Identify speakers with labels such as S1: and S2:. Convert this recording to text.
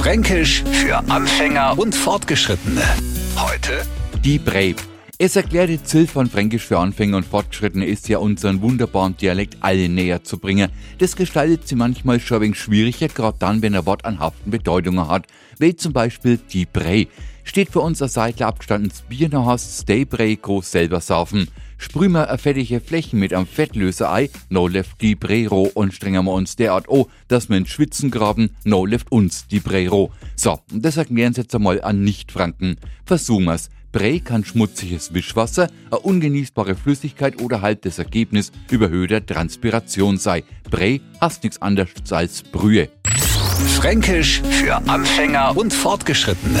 S1: Fränkisch für Anfänger und Fortgeschrittene. Heute
S2: Die Brei. Es erklärte Ziel von Fränkisch für Anfänger und Fortgeschrittene ist ja, unseren wunderbaren Dialekt alle näher zu bringen. Das gestaltet sie manchmal schon ein wenig schwieriger, gerade dann, wenn ein Wort an Bedeutungen hat. Wie zum Beispiel die Brei. Steht für uns ein Seitler abgestandenes Bier nach Haus Stay Brei groß selber saufen. Sprühen wir fettige Flächen mit einem Fettlöser-Ei, no left die Brei roh und strengen wir uns derart oh, dass wir in Schwitzen graben, no left uns die Brei roh. So, und das erklären Sie jetzt einmal an Nicht-Franken. Versuchen wir's. Brei kann schmutziges Wischwasser, eine ungenießbare Flüssigkeit oder halt das Ergebnis überhöhter Transpiration sei. Brei hast nichts anderes als Brühe.
S1: Fränkisch für Anfänger und Fortgeschrittene.